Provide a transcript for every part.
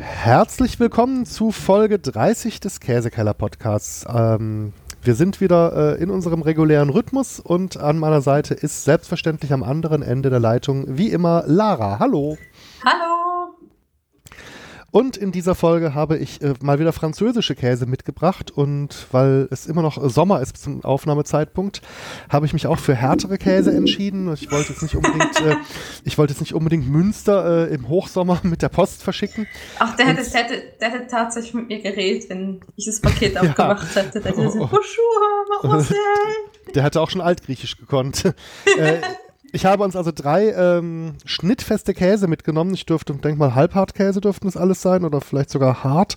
Herzlich willkommen zu Folge 30 des Käsekeller Podcasts. Ähm, wir sind wieder äh, in unserem regulären Rhythmus und an meiner Seite ist selbstverständlich am anderen Ende der Leitung wie immer Lara. Hallo. Hallo. Und in dieser Folge habe ich äh, mal wieder französische Käse mitgebracht und weil es immer noch Sommer ist zum Aufnahmezeitpunkt, habe ich mich auch für härtere Käse entschieden. Ich wollte jetzt nicht unbedingt, äh, ich wollte jetzt nicht unbedingt Münster äh, im Hochsommer mit der Post verschicken. Ach, der hätte, der, hätte, der hätte tatsächlich mit mir geredet, wenn ich das Paket ja. aufgemacht hätte. Der hätte gesagt, bonjour, Der hätte auch schon altgriechisch gekonnt. Äh, ich habe uns also drei ähm, schnittfeste Käse mitgenommen. Ich dürfte, denke mal, Halbhartkäse dürften es alles sein oder vielleicht sogar hart.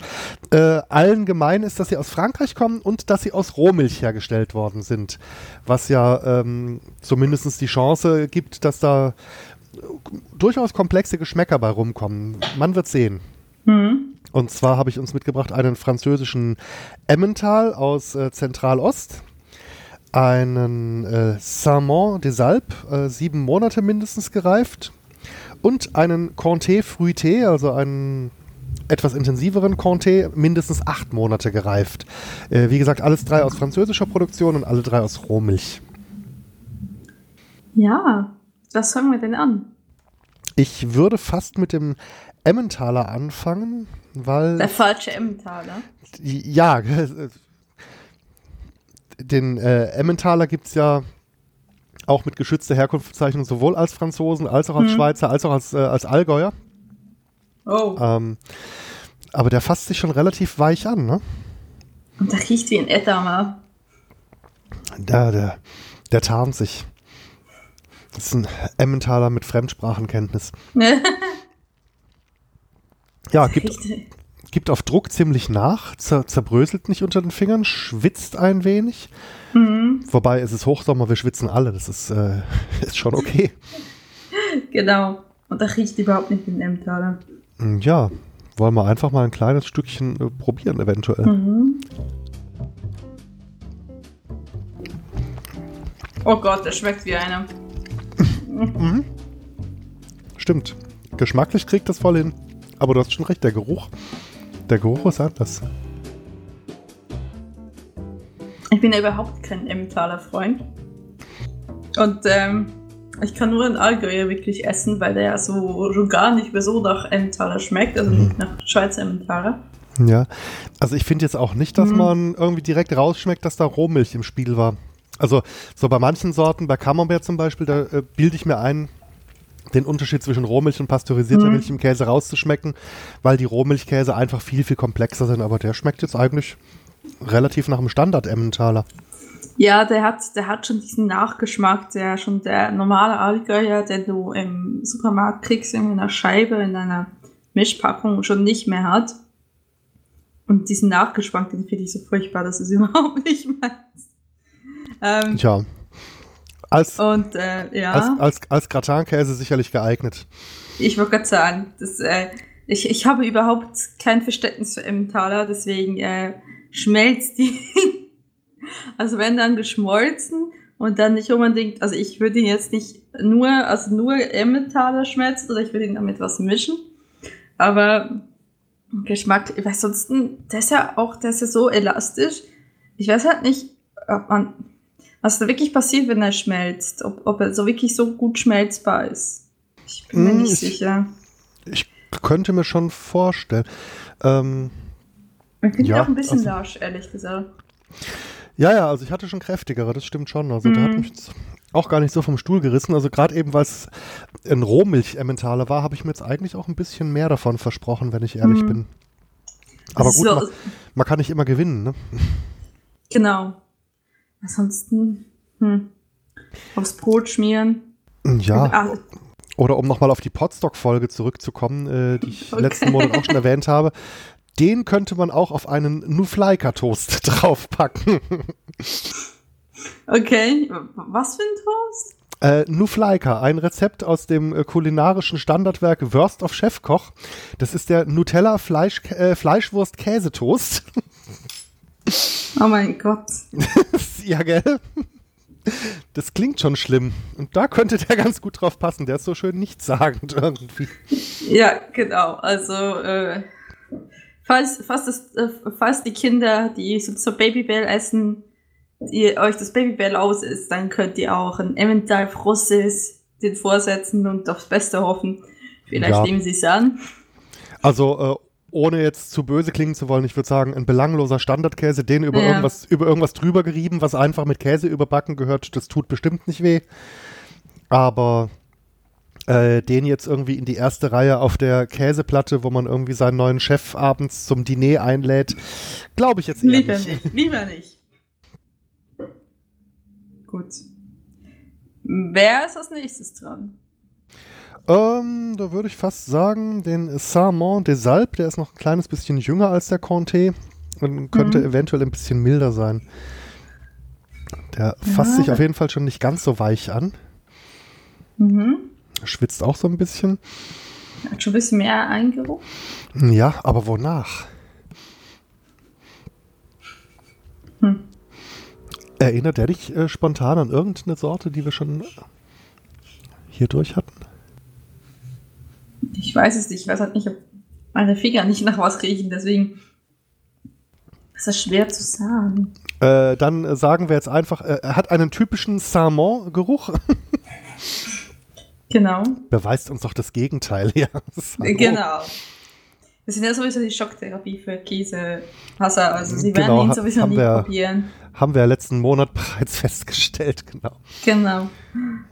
Äh, allen gemein ist, dass sie aus Frankreich kommen und dass sie aus Rohmilch hergestellt worden sind. Was ja ähm, zumindest die Chance gibt, dass da durchaus komplexe Geschmäcker bei rumkommen. Man wird sehen. Mhm. Und zwar habe ich uns mitgebracht einen französischen Emmental aus äh, Zentralost einen äh, Saint-Mont des Alpes, äh, sieben Monate mindestens gereift, und einen Comté Fruité, also einen etwas intensiveren Comté, mindestens acht Monate gereift. Äh, wie gesagt, alles drei aus französischer Produktion und alle drei aus Rohmilch. Ja, was fangen wir denn an? Ich würde fast mit dem Emmentaler anfangen, weil. Der falsche Emmentaler? Ja, den äh, Emmentaler gibt es ja auch mit geschützter Herkunftsbezeichnung sowohl als Franzosen, als auch als hm. Schweizer, als auch als, äh, als Allgäuer. Oh. Ähm, aber der fasst sich schon relativ weich an, ne? Und der riecht wie ein Edamer. Der, der, der tarnt sich. Das ist ein Emmentaler mit Fremdsprachenkenntnis. ja, gibt, gibt auf Druck ziemlich nach, zer zerbröselt nicht unter den Fingern, schwitzt ein wenig. Mhm. Wobei es ist Hochsommer, wir schwitzen alle, das ist, äh, ist schon okay. genau. Und da riecht überhaupt nicht den Emmentaler. Hm, ja, wollen wir einfach mal ein kleines Stückchen äh, probieren, eventuell. Mhm. Oh Gott, der schmeckt wie einer. mhm. Stimmt. Geschmacklich kriegt das voll hin. Aber du hast schon recht, der Geruch der Geruch ist anders. Ich bin ja überhaupt kein Emmentaler Freund. Und ähm, ich kann nur einen Allgäuer wirklich essen, weil der ja so schon gar nicht mehr so nach Emmentaler schmeckt, also nicht mhm. nach Schweizer Emmentaler. Ja, also ich finde jetzt auch nicht, dass mhm. man irgendwie direkt rausschmeckt, dass da Rohmilch im Spiel war. Also so bei manchen Sorten, bei Camembert zum Beispiel, da äh, bilde ich mir ein, den Unterschied zwischen Rohmilch und pasteurisierter mhm. Milch im Käse rauszuschmecken, weil die Rohmilchkäse einfach viel, viel komplexer sind. Aber der schmeckt jetzt eigentlich relativ nach dem Standard-Emmentaler. Ja, der hat, der hat schon diesen Nachgeschmack, der schon der normale Allgäuer, den du im Supermarkt kriegst, in einer Scheibe, in einer Mischpackung schon nicht mehr hat. Und diesen Nachgeschmack, den finde ich so furchtbar, dass es überhaupt nicht meins. Ähm, Tja, als, und, äh, ja. als, als, als Gratinkäse sicherlich geeignet. Ich wollte gerade sagen, das, äh, ich, ich habe überhaupt kein Verständnis für Emmentaler, deswegen äh, schmelzt die. also wenn dann geschmolzen und dann nicht unbedingt, also ich würde ihn jetzt nicht nur, also nur Emmentaler schmelzen oder ich würde ihn damit was mischen. Aber Geschmack, weil sonst, der ist ja auch, der ist ja so elastisch. Ich weiß halt nicht, ob man, was da wirklich passiert, wenn er schmelzt. Ob, ob er so wirklich so gut schmelzbar ist. Ich bin mir hm, nicht ich, sicher. Ich könnte mir schon vorstellen. Ähm, Man finde ja, auch ein bisschen also, lasch, ehrlich gesagt. Ja, ja, also ich hatte schon kräftigere, das stimmt schon. Also mhm. da hat mich auch gar nicht so vom Stuhl gerissen. Also gerade eben, weil es ein Rohmilch-Emmentaler war, habe ich mir jetzt eigentlich auch ein bisschen mehr davon versprochen, wenn ich ehrlich mhm. bin. Aber gut, so. man, man, kann nicht immer gewinnen, ne? Genau. Ansonsten, hm, aufs Brot schmieren. Ja. Ah. Oder um nochmal auf die Podstock-Folge zurückzukommen, äh, die ich okay. letzten Monat auch schon erwähnt habe. Den könnte man auch auf einen Nuflaika-Toast draufpacken. Okay, was für ein Toast? Äh, Nuflaika, ein Rezept aus dem äh, kulinarischen Standardwerk Wurst of Chefkoch. Das ist der Nutella Fleisch, äh, Fleischwurst Käsetoast. Oh mein Gott. ja, gell? Das klingt schon schlimm. Und da könnte der ganz gut drauf passen. Der ist so schön nichtssagend irgendwie. Ja, genau. Also, äh, falls, falls, das, äh, falls die Kinder, die so, so Babybell essen, die euch das Babybell aus ist, dann könnt ihr auch ein Emmental Frosses den vorsetzen und aufs Beste hoffen. Vielleicht Ja. nehmen sie es an. Also, äh, ohne jetzt zu böse klingen zu wollen, ich würde sagen, ein belangloser Standardkäse, den über, Ja. irgendwas, über irgendwas drüber gerieben, was einfach mit Käse überbacken gehört, das tut bestimmt nicht weh. Aber äh, den jetzt irgendwie in die erste Reihe auf der Käseplatte, wo man irgendwie seinen neuen Chef abends zum Diner einlädt, glaube ich jetzt eher Lieber nicht. nicht. Lieber nicht. Gut. Wer ist als nächstes dran? Ähm, da würde ich fast sagen, den Sarment des Alpes, der ist noch ein kleines bisschen jünger als der Comté und könnte Mhm. eventuell ein bisschen milder sein. Der fasst Ja. sich auf jeden Fall schon nicht ganz so weich an. Mhm. Schwitzt auch so ein bisschen. Hat schon ein bisschen mehr eingerufen. Ja, aber wonach? Hm. Erinnert er dich äh, spontan an irgendeine Sorte, die wir schon hier durch hatten? Ich weiß es nicht. Ich weiß halt nicht, ob meine Finger nicht nach was riechen. Deswegen ist das schwer zu sagen. Äh, dann sagen wir jetzt einfach, äh, er hat einen typischen Sarment-Geruch. Genau. Beweist uns doch das Gegenteil. Ja. Genau. Das sind ja sowieso die Schocktherapie für Käsehasser. Also sie werden Genau, ihn sowieso nie wir- probieren. Haben wir ja letzten Monat bereits festgestellt, genau. Genau.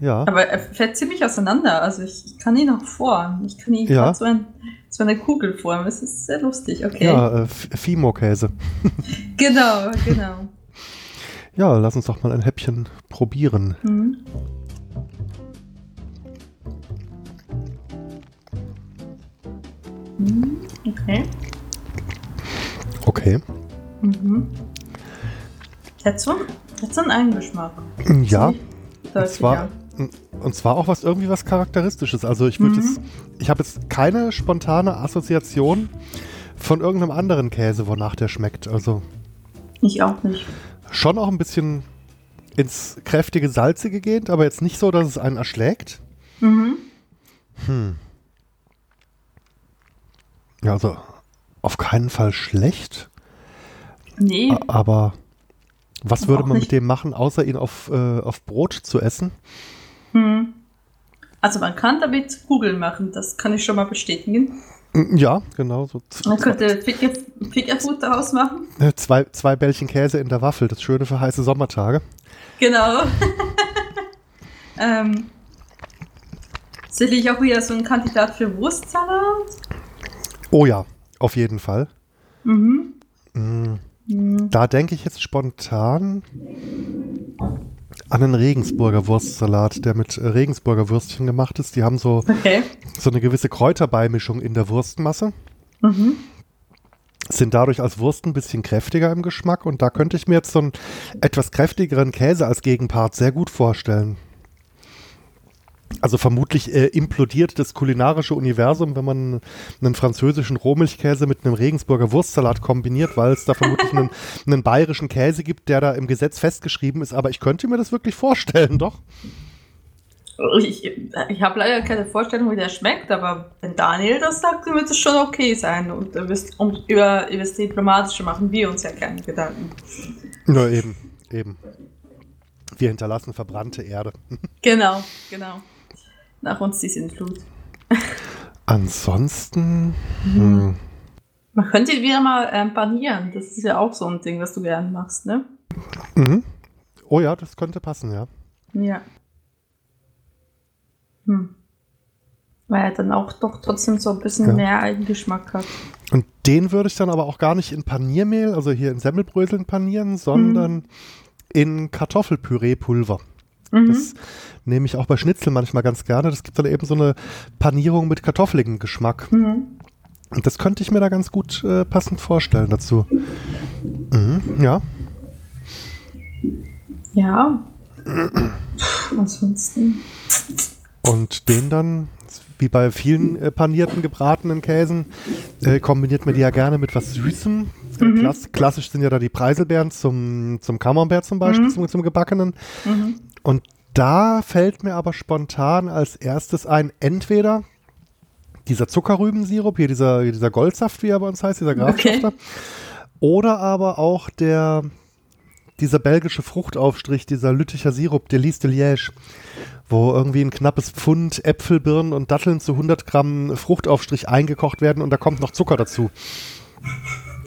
Ja. Aber er fällt ziemlich auseinander. Also ich, ich kann ihn noch formen. Ich kann ihn Ja. so, ein, so eine Kugel formen. Das ist sehr lustig. Okay. Ja, äh, F- Fimo-Käse. Genau, genau. Ja, lass uns doch mal ein Häppchen probieren. Mhm. Okay. Okay. Mhm. Hat so, hat so einen Eigengeschmack. Ja, und Deutlich, zwar, und zwar auch was irgendwie was Charakteristisches. Also ich würde Mhm. jetzt, ich habe jetzt keine spontane Assoziation von irgendeinem anderen Käse, wonach der schmeckt. Also Ich auch nicht. schon auch ein bisschen ins kräftige Salzige gehend, aber jetzt nicht so, dass es einen erschlägt. Mhm. Hm. Ja, also auf keinen Fall schlecht, Nee, aber was würde man nicht- mit dem machen, außer ihn auf, äh, auf Brot zu essen? hm. also man kann damit Kugeln machen, das kann ich schon mal bestätigen. Mm, Ja, genau. So Man könnte Finger- Fingerfood daraus machen. zwei, zwei Bällchen Käse in der Waffel, das Schöne für heiße Sommertage. Genau. ähm, sicherlich auch wieder so ein Kandidat für Wurstsalat. Oh ja, auf jeden Fall. Mhm. Mm. Da denke ich jetzt spontan an einen Regensburger Wurstsalat, der mit äh, Regensburger Würstchen gemacht ist. Die haben so, Okay. so eine gewisse Kräuterbeimischung in der Wurstmasse. Mhm. sind dadurch als Wurst ein bisschen kräftiger im Geschmack und da könnte ich mir jetzt so einen etwas kräftigeren Käse als Gegenpart sehr gut vorstellen. Also vermutlich äh, implodiert das kulinarische Universum, wenn man einen französischen Rohmilchkäse mit einem Regensburger Wurstsalat kombiniert, weil es da vermutlich einen, einen bayerischen Käse gibt, der da im Gesetz festgeschrieben ist. Aber ich könnte mir das wirklich vorstellen, doch. Ich, ich habe leider keine Vorstellung, wie der schmeckt, aber wenn Daniel das sagt, dann wird es schon okay sein. Und um, über, über das Diplomatische machen wir uns ja keine Gedanken. Ja, eben, eben. Wir hinterlassen verbrannte Erde. Genau, genau. Nach uns die Sintflut. Ansonsten. Hm. Man könnte wieder mal ähm, panieren. Das ist ja auch so ein Ding, was du gern machst, ne? Mhm. Oh ja, das könnte passen, ja. Ja. Hm. Weil er dann auch doch trotzdem so ein bisschen Ja. mehr Eigengeschmack hat. Und den würde ich dann aber auch gar nicht in Paniermehl, also hier in Semmelbröseln panieren, sondern in Kartoffelpüree-Pulver. Mhm. Das nehme ich auch bei Schnitzel manchmal ganz gerne. Das gibt dann eben so eine Panierung mit kartoffeligem Geschmack. Mhm. Und das könnte ich mir da ganz gut äh, passend vorstellen dazu. Mhm, ja. Ja. Ansonsten. Und den dann, wie bei vielen äh, panierten, gebratenen Käsen, äh, kombiniert man die ja gerne mit was Süßem. Mhm. klass klassisch sind ja da die Preiselbeeren zum, zum Camembert zum Beispiel, Mhm. zum, zum Gebackenen. Mhm. Und da fällt mir aber spontan als erstes ein, entweder dieser Zuckerrübensirup, hier dieser, dieser Goldsaft, wie er bei uns heißt, dieser Grafschafter. Okay. Oder aber auch der, dieser belgische Fruchtaufstrich, dieser Lütticher Sirup, der Lys de Liège, wo irgendwie ein knappes Pfund Äpfel, Birnen und Datteln zu 100 Gramm Fruchtaufstrich eingekocht werden und da kommt noch Zucker dazu.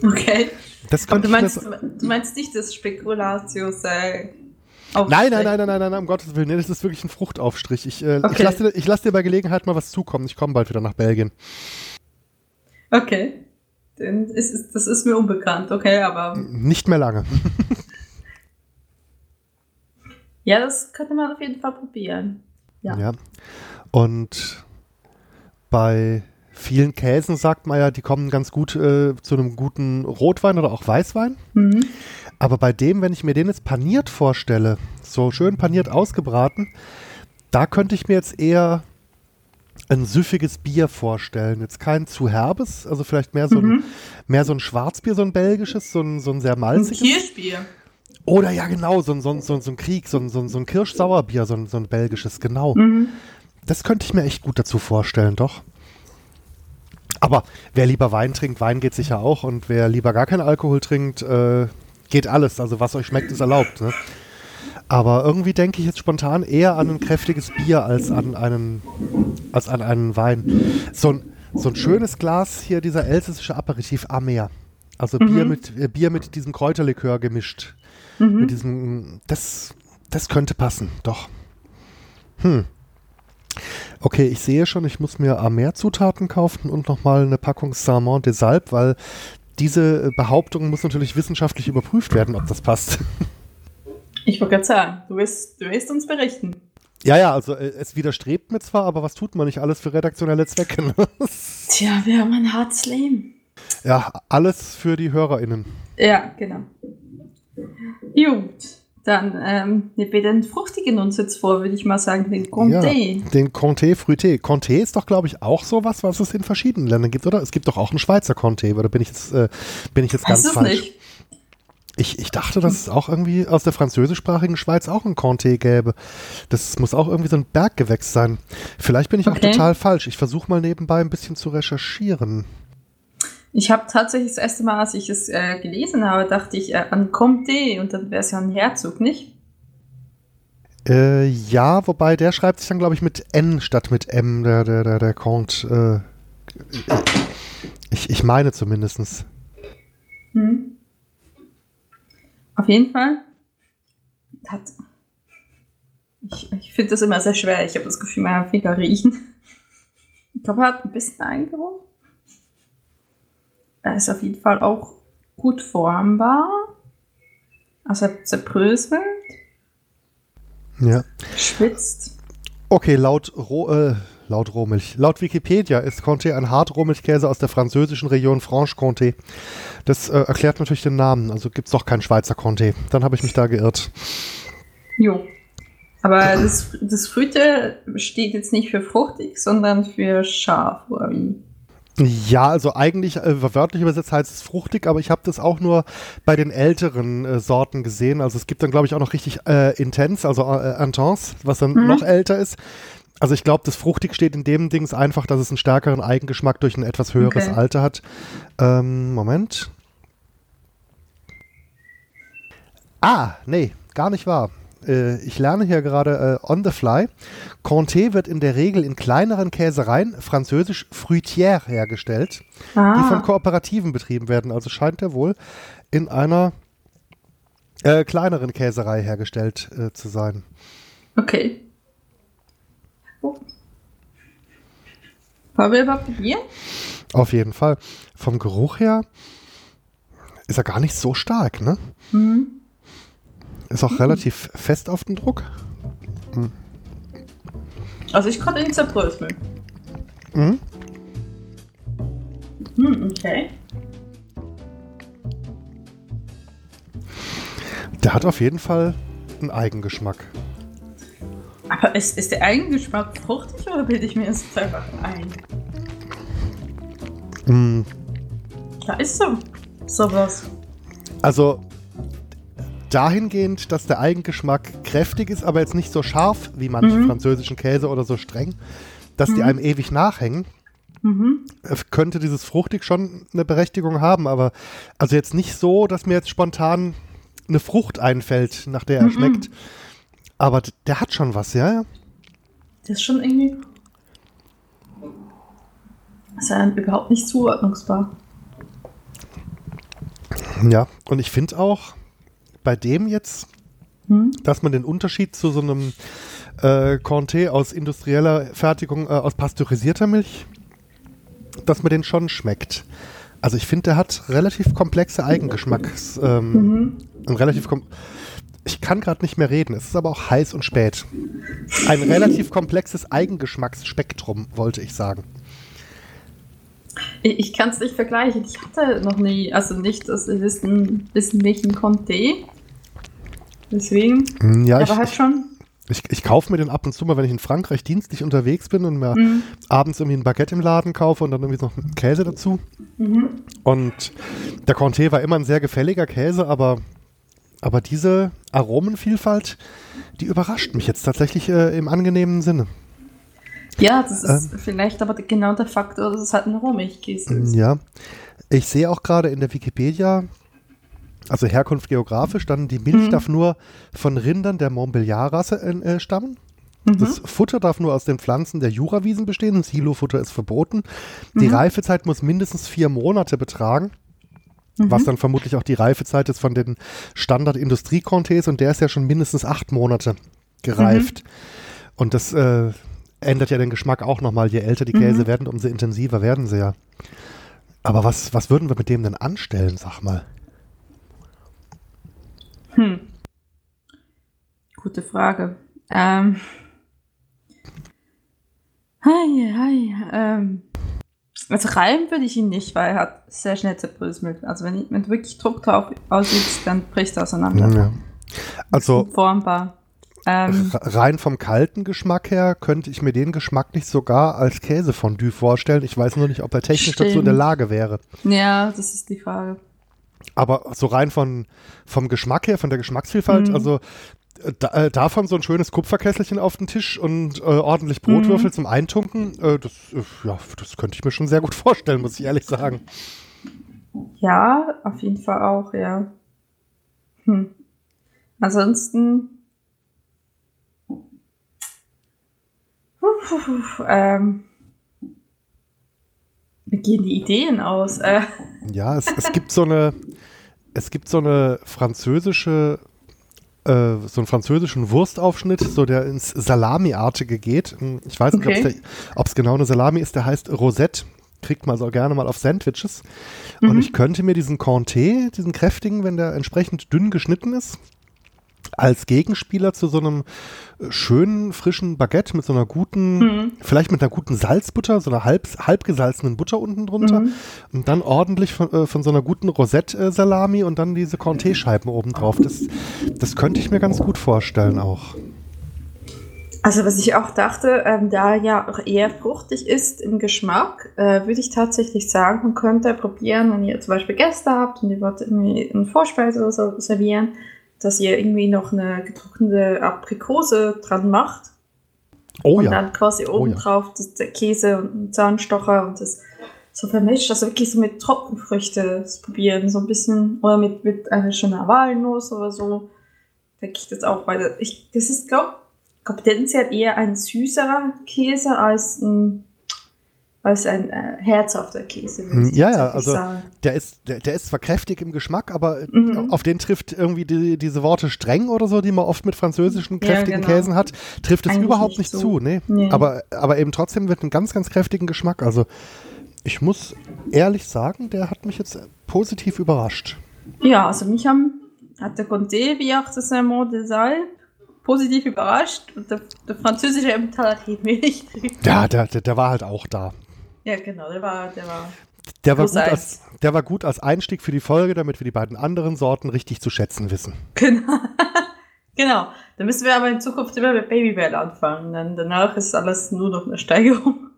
Okay. Das du, meinst, du meinst nicht das Spekulatius äh, Nein, nein, nein, nein, nein, nein, um Gottes Willen. Nee, das ist wirklich ein Fruchtaufstrich. Ich, äh, okay. ich lasse dir, lass dir bei Gelegenheit mal was zukommen. Ich komme bald wieder nach Belgien. Okay. Ist, das ist mir unbekannt, okay, aber. Nicht mehr lange. Ja, das könnte man auf jeden Fall probieren. Ja. ja. Und bei vielen Käsen sagt man ja, die kommen ganz gut äh, zu einem guten Rotwein oder auch Weißwein. Mhm. Aber bei dem, wenn ich mir den jetzt paniert vorstelle, so schön paniert ausgebraten, da könnte ich mir jetzt eher ein süffiges Bier vorstellen. Jetzt kein zu herbes, also vielleicht mehr so, mhm. ein, mehr so ein Schwarzbier, so ein belgisches, so ein, so ein sehr malziges. Ein Kirschbier. Oder ja, genau, so ein, so ein, so ein Krieg, so ein, so so ein Kirschsauerbier, so ein, so ein belgisches, genau. Mhm. Das könnte ich mir echt gut dazu vorstellen, doch. Aber wer lieber Wein trinkt, Wein geht sicher auch. Und wer lieber gar keinen Alkohol trinkt, äh, geht alles. Also was euch schmeckt, ist erlaubt. Ne? Aber irgendwie denke ich jetzt spontan eher an ein kräftiges Bier als an einen, als an einen Wein. So ein, so ein schönes Glas hier, dieser elsässische Aperitif Amer. Also mhm. Bier, mit, äh, Bier mit diesem Kräuterlikör gemischt. Mhm. Mit diesem, das, das könnte passen, doch. Hm. Okay, ich sehe schon, ich muss mir Amer-Zutaten kaufen und nochmal eine Packung Salmon des Alpes, weil diese Behauptung muss natürlich wissenschaftlich überprüft werden, ob das passt. Ich wollte gerade sagen, du wirst, du wirst uns berichten. Ja, ja, also äh, es widerstrebt mir zwar, aber was tut man nicht alles für redaktionelle Zwecke? Ne? Tja, wir haben ein hartes Leben. Ja, alles für die HörerInnen. Ja, genau. Gut, dann ähm, nehmen wir den Fruchtigen uns jetzt vor, würde ich mal sagen, den Comté. Ja, den Comté Fruité. Comté ist doch, glaube ich, auch sowas, was es in verschiedenen Ländern gibt, oder? Es gibt doch auch einen Schweizer Comté, oder bin ich jetzt, äh, bin ich jetzt ganz falsch? Nicht. Ich, ich dachte, dass es auch irgendwie aus der französischsprachigen Schweiz auch ein Comté gäbe. Das muss auch irgendwie so ein Berggewächs sein. Vielleicht bin ich okay. auch total falsch. Ich versuche mal nebenbei ein bisschen zu recherchieren. Ich habe tatsächlich das erste Mal, als ich es äh, gelesen habe, dachte ich äh, an Comté und dann wäre es ja ein Herzog, nicht? Äh, ja, wobei der schreibt sich dann, glaube ich, mit N statt mit M, der, der, der, der Comte. Äh, ich, ich meine zumindest. Hm. Auf jeden Fall hat. Ich, ich finde das immer sehr schwer. Ich habe das Gefühl, meine Finger riechen. Ich glaube, er hat ein bisschen eingeholt. Er ist auf jeden Fall auch gut formbar. Also er zerbröselt. Ja. Schwitzt. Okay, laut, Ro äh, laut Rohmilch. Laut Wikipedia ist Comté ein Hartrohmilchkäse aus der französischen Region Franche-Comté. Das äh, erklärt natürlich den Namen. Also gibt es doch keinen Schweizer Comté. Dann habe ich mich da geirrt. Jo. Aber das, das Früte steht jetzt nicht für fruchtig, sondern für scharf, oder wie? Ja, also eigentlich äh, wörtlich übersetzt heißt es fruchtig, aber ich habe das auch nur bei den älteren äh, Sorten gesehen. Also es gibt dann, glaube ich, auch noch richtig äh, Intens, also äh, Intense, was dann mhm. noch älter ist. Also ich glaube, das fruchtig steht in dem Dings einfach, dass es einen stärkeren Eigengeschmack durch ein etwas höheres okay. Alter hat. Ähm, Moment. Ah, nee, gar nicht wahr. Äh, ich lerne hier gerade äh, on the fly. Comté wird in der Regel in kleineren Käsereien, französisch Fruitière, hergestellt, ah. die von Kooperativen betrieben werden. Also scheint er wohl in einer äh, kleineren Käserei hergestellt äh, zu sein. Okay. Oh. Wollen wir überhaupt probieren? Auf jeden Fall. Vom Geruch her ist er gar nicht so stark, ne? Mhm. Ist auch mhm. relativ fest auf den Druck. Mhm. Also ich konnte ihn zerbröseln. Mhm. Hm, okay. Der hat auf jeden Fall einen Eigengeschmack. Aber ist, ist der Eigengeschmack fruchtig oder bilde ich mir das einfach ein? Mm. Da ist so sowas. Also dahingehend, dass der Eigengeschmack kräftig ist, aber jetzt nicht so scharf wie manche mhm. französischen Käse oder so streng, dass mhm. die einem ewig nachhängen. Mhm. äh, könnte dieses fruchtig schon eine Berechtigung haben, aber also jetzt nicht so, dass mir jetzt spontan eine Frucht einfällt, nach der er Mhm. schmeckt. Aber der hat schon was, ja? Das ist schon irgendwie. Das ist ja überhaupt nicht zuordnungsbar. Ja, und ich finde auch bei dem jetzt, Hm? dass man den Unterschied zu so einem äh, Conté aus industrieller Fertigung, äh, aus pasteurisierter Milch, dass man den schon schmeckt. Also ich finde, der hat relativ komplexe Eigengeschmacks, ähm, Mhm. ein relativ kom ich kann gerade nicht mehr reden, es ist aber auch heiß und spät. Ein relativ komplexes Eigengeschmacksspektrum, wollte ich sagen. Ich, ich kann es nicht vergleichen. Ich hatte noch nie, also nicht das Wissen, Wissen welchen Conté. Deswegen. Hm, Ja, ich, aber halt schon. ich, ich kaufe mir den ab und zu mal, wenn ich in Frankreich dienstlich unterwegs bin und mir Mhm. abends irgendwie ein Baguette im Laden kaufe und dann irgendwie noch einen Käse dazu. Mhm. Und der Conté war immer ein sehr gefälliger Käse, aber, aber diese Aromenvielfalt, die überrascht mich jetzt tatsächlich äh, im angenehmen Sinne. Ja, das ist Ähm. vielleicht aber genau der Faktor, dass es halt ein Rohmilchkäse ist. Ja. Ich sehe auch gerade in der Wikipedia, also Herkunft geografisch, dann die Milch Mhm. darf nur von Rindern der Montbéliard-Rasse äh, stammen. Mhm. Das Futter darf nur aus den Pflanzen der Jurawiesen bestehen. Silofutter ist verboten. Die Mhm. Reifezeit muss mindestens vier Monate betragen. Was Mhm. dann vermutlich auch die Reifezeit ist von den Standard-Industrie-Contés und der ist ja schon mindestens acht Monate gereift. Und das äh, ändert ja den Geschmack auch nochmal. Je älter die Käse Mhm. werden, umso intensiver werden sie ja. Aber was, was würden wir mit dem denn anstellen, sag mal? Hm. Gute Frage. Ähm. Hi, hi. Ähm. Also reiben würde ich ihn nicht, weil er hat sehr schnell zerbröselt. Also wenn, wenn du wirklich Druck drauf ausübst, dann bricht er auseinander. Ja. Also Formbar. Ähm, rein vom kalten Geschmack her könnte ich mir den Geschmack nicht sogar als Käsefondue vorstellen. Ich weiß nur nicht, ob er technisch dazu in der Stimmt. Lage wäre. ja, das ist die Frage. Aber so rein von, vom Geschmack her, von der Geschmacksvielfalt, Mhm. also äh, da, äh, davon so ein schönes Kupferkesselchen auf den Tisch und äh, ordentlich Brotwürfel Mhm. zum Eintunken, äh, das, äh, ja, das könnte ich mir schon sehr gut vorstellen, muss ich ehrlich sagen. Ja, auf jeden Fall auch, ja. Hm. Ansonsten. Ähm, wie gehen die Ideen aus? Äh, Ja, es, es gibt so eine, es gibt so eine französische, äh, so einen französischen Wurstaufschnitt, so der ins Salami-artige geht. Hm, Ich weiß nicht, Okay. ob es genau eine Salami ist, der heißt Rosette. Kriegt man so gerne mal auf Sandwiches. Und Mhm. ich könnte mir diesen Conté, diesen kräftigen, wenn der entsprechend dünn geschnitten ist, als Gegenspieler zu so einem äh, schönen, frischen Baguette mit so einer guten, Mhm. vielleicht mit einer guten Salzbutter, so einer halb, halb gesalzenen Butter unten drunter. Mhm. Und dann ordentlich von, äh, von so einer guten Rosette-Salami und dann diese Conté-Scheiben oben drauf. Das, das könnte ich mir ganz gut vorstellen auch. Also was ich auch dachte, ähm, da ja auch eher fruchtig ist im Geschmack, äh, würde ich tatsächlich sagen, man könnte probieren, wenn ihr zum Beispiel Gäste habt und ihr wollt irgendwie eine Vorspeise oder so servieren, dass ihr irgendwie noch eine getrocknete Aprikose dran macht Oh und ja. dann quasi Oh oben ja. drauf das, der Käse und ein Zahnstocher und das so vermischt, also wirklich so mit Trockenfrüchte probieren, so ein bisschen, oder mit, mit einer schönen Walnuss oder so, denke ich das auch, weil ich, das ist, glaube glaub, tendenziell eher ein süßerer Käse als ein, als ein äh, herzhafter Käse. würde ich Ja, ja, also sagen. Der ist, der, der ist zwar kräftig im Geschmack, aber äh, Mhm. auf den trifft irgendwie die, diese Worte streng oder so, die man oft mit französischen Ja, kräftigen genau. Käsen hat, trifft es Eigentlich überhaupt nicht nicht so. zu. Nee. Nee. Aber, aber eben trotzdem mit einem ganz, ganz kräftigen Geschmack. Also ich muss ehrlich sagen, der hat mich jetzt positiv überrascht. Ja, also mich haben, hat der Conté wie auch das Saint de Sal positiv überrascht und der, der französische Emmentaler hat ihn wenig. Ja, der, der, der war halt auch da. Ja, genau, der war, der war. Der war, gut eins. als, der war gut als Einstieg für die Folge, damit wir die beiden anderen Sorten richtig zu schätzen wissen. Genau. genau. Dann müssen wir aber in Zukunft immer mit Babybell anfangen. Dann danach ist alles nur noch eine Steigerung.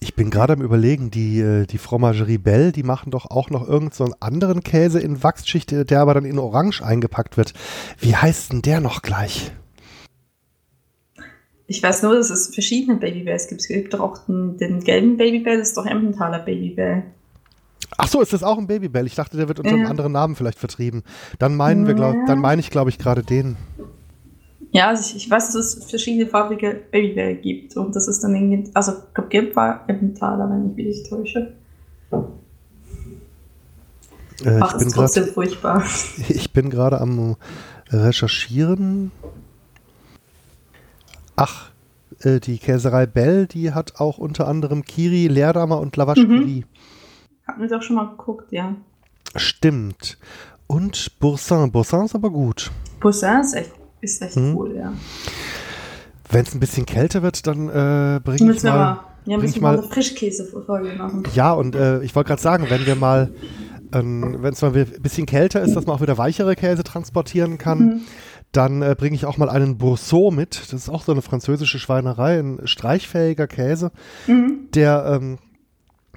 Ich bin gerade am überlegen, die, äh, die Fromagerie Bell, die machen doch auch noch irgendeinen so anderen Käse in Wachsschicht, der aber dann in Orange eingepackt wird. Wie heißt denn der noch gleich? Ich weiß nur, dass es verschiedene Babybells gibt. Es gibt doch auch den, den gelben Babybell, das ist doch Emmentaler Babybell. Ach so, ist das auch ein Babybell? Ich dachte, der wird unter einem Ja. anderen Namen vielleicht vertrieben. Dann meinen wir, glaub, dann meine ich, glaube ich, gerade den. Ja, also ich, ich weiß, dass es verschiedene farbige Babybell gibt. Und das ist dann irgendwie, also ich glaube, gelb war Emmentaler, wenn ich mich nicht täusche. Äh, Ach, ich bin ist trotzdem gerade furchtbar. ich bin gerade am Recherchieren. Ach, äh, die Käserei Bell, die hat auch unter anderem Kiri, Leerdammer und Lavash Mhm. Hatten wir doch schon mal geguckt, ja. Stimmt. Und Boursin. Boursin ist aber gut. Poussin ist echt, ist echt Mhm. cool, ja. Wenn es ein bisschen kälter wird, dann äh, bringe ich mal. mal, ja, müssen wir mal mal- eine Frischkäse-Folge machen. Ja, und äh, ich wollte gerade sagen, wenn wir mal, ähm, wenn es mal ein bisschen kälter ist, dass man auch wieder weichere Käse transportieren kann, Mhm. Dann äh, bringe ich auch mal einen Bourseau mit. Das ist auch so eine französische Schweinerei, ein streichfähiger Käse, Mhm. der ähm,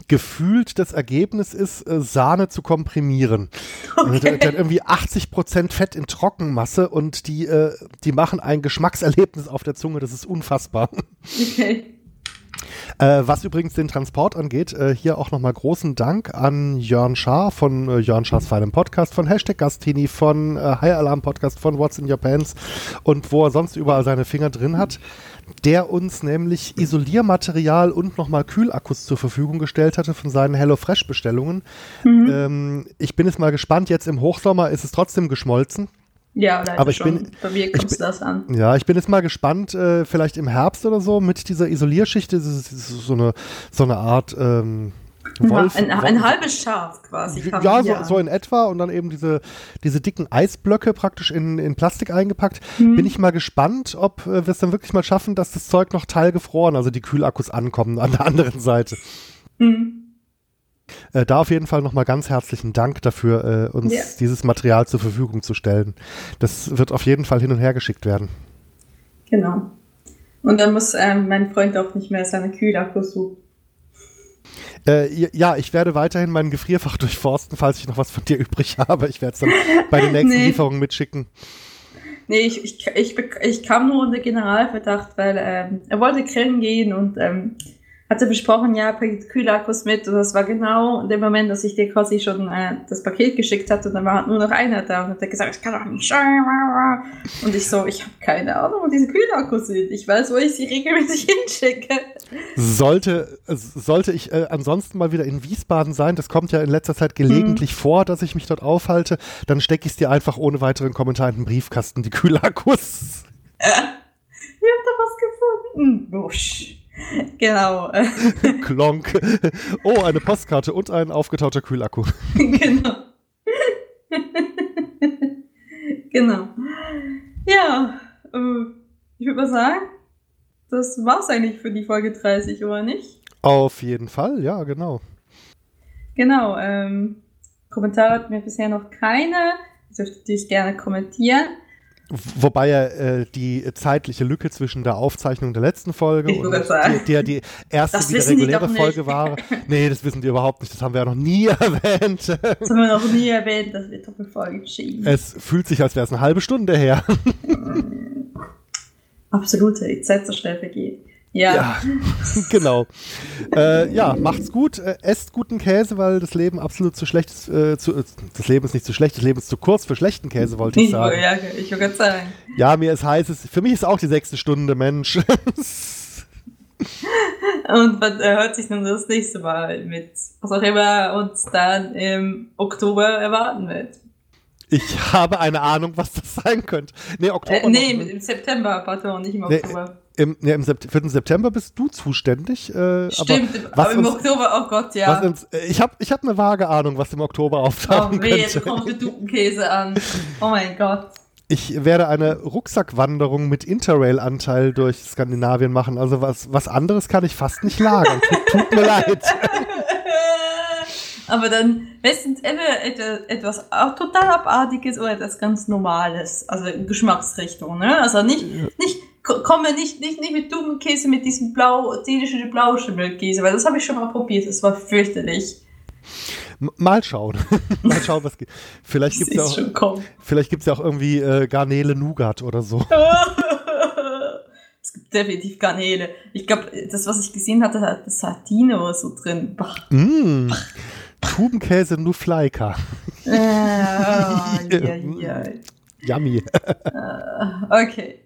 gefühlt das Ergebnis ist, äh, Sahne zu komprimieren. Also Der, der hat irgendwie 80% Fett in Trockenmasse und die, äh, die machen ein Geschmackserlebnis auf der Zunge, das ist unfassbar. Okay. Äh, was übrigens den Transport angeht, äh, hier auch nochmal großen Dank an Jörn Schaar von äh, Jörn Schaars feinem Podcast, von Hashtag Gastini, von äh, High Alarm Podcast, von What's in Your Pants und wo er sonst überall seine Finger drin hat, der uns nämlich Isoliermaterial und nochmal Kühlakkus zur Verfügung gestellt hatte von seinen HelloFresh-Bestellungen. Mhm. Ähm, ich bin jetzt mal gespannt, jetzt im Hochsommer ist es trotzdem geschmolzen. Ja, Aber ich schon. bin- Bei mir kommt bin- das an. Ja, ich bin jetzt mal gespannt, äh, vielleicht im Herbst oder so mit dieser Isolierschicht, das ist, das ist so, eine, so eine Art ähm, Wolf. ein, ein Wolf- halbes Schaf quasi. ja, so, so in etwa und dann eben diese, diese dicken Eisblöcke praktisch in, in Plastik eingepackt. Mhm. Bin ich mal gespannt, ob äh, wir es dann wirklich mal schaffen, dass das Zeug noch teilgefroren, also die Kühlakkus ankommen an der anderen Seite. Mhm. Äh, da auf jeden Fall nochmal ganz herzlichen Dank dafür, äh, uns Ja. dieses Material zur Verfügung zu stellen. Das wird auf jeden Fall hin und her geschickt werden. Genau. Und dann muss ähm, mein Freund auch nicht mehr seine Kühlakkus suchen. Äh, ja, ich werde weiterhin mein Gefrierfach durchforsten, falls ich noch was von dir übrig habe. Ich werde es dann bei den nächsten Nee. Lieferungen mitschicken. Nee, ich, ich, ich, ich kam nur unter Generalverdacht, weil ähm, er wollte grillen gehen und ähm, hatte besprochen, ja, bringt Kühlakkus mit. Und das war genau in dem Moment, dass ich dir quasi schon äh, das Paket geschickt hatte und dann war halt nur noch einer da und hat er gesagt, ich kann doch nicht sein. Und ich so, ich habe keine Ahnung, wo diese Kühlakkus sind. Ich weiß, wo ich sie regelmäßig hinschicke. Sollte, äh, sollte ich äh, ansonsten mal wieder in Wiesbaden sein, das kommt ja in letzter Zeit gelegentlich vor, dass ich mich dort aufhalte, dann stecke ich es dir einfach ohne weiteren Kommentar in den Briefkasten, die Kühlakkus. Ihr habt doch was gefunden. Wusch. Genau. Klonk. Oh, eine Postkarte und ein aufgetauchter Kühlakku. genau. genau. Ja, äh, ich würde mal sagen, das war's eigentlich für die Folge 30, oder nicht? Auf jeden Fall, ja, genau. Genau. Ähm, Kommentare hatten wir bisher noch keine. Ihr dürft natürlich gerne kommentieren. Wobei ja äh, die zeitliche Lücke zwischen der Aufzeichnung der letzten Folge Ich und sagen. die, die erste Das wieder reguläre. Folge war. Nee, das wissen die überhaupt nicht. Das haben wir ja noch nie erwähnt. Das haben wir noch nie erwähnt, dass wir Doppelfolge schieben. Es fühlt sich, als wäre es eine halbe Stunde her. Absolute, die Ja. Ja, genau. Äh, ja, macht's gut. Äh, esst guten Käse, weil das Leben absolut zu schlecht ist. Äh, zu, äh, das Leben ist nicht zu schlecht, das Leben ist zu kurz für schlechten Käse, wollte ich Ich, sagen. ja, ich wollte gerade sagen. Ja, mir ist heiß. Es, für mich ist auch die sechste Stunde, Mensch. Und man äh, hört sich dann das nächste Mal mit, was auch immer uns dann im Oktober erwarten wird. Ich habe eine Ahnung, was das sein könnte. Nee, Oktober. Äh, nee, noch- im September, pardon, nicht im Nee, Oktober. Im, nee, im Sept für den September bist du zuständig. Äh, Stimmt, was aber im uns- Oktober, oh Gott, ja. uns, äh, ich habe ich hab eine vage Ahnung, was im Oktober Oh auftauchen weh, jetzt könnte. kommt der Dupenkäse an. Oh mein Gott. Ich werde eine Rucksackwanderung mit Interrail-Anteil durch Skandinavien machen. Also was, was anderes kann ich fast nicht lagern. Tut, tut mir leid. Aber dann meistens immer etwas, etwas auch total Abartiges oder etwas ganz Normales. Also in Geschmacksrichtung, ne? Also nicht, nicht, komme nicht, nicht, nicht mit dummen Käse, mit diesem blau, dänischen Blauschimmelkäse, weil das habe ich schon mal probiert, das war fürchterlich. Mal schauen. mal schauen, was geht. Vielleicht gibt es ja, auch- vielleicht gibt's ja auch irgendwie äh, Garnele Nougat oder so. Es gibt definitiv Garnele. Ich glaube, das, was ich gesehen hatte, hat das Sardine oder so drin. Bah. Mm. Tubenkäse Nufleika. Äh, ja, ja. Yummy. Okay.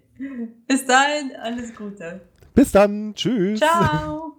Bis dahin, alles Gute. Bis dann. Tschüss. Ciao.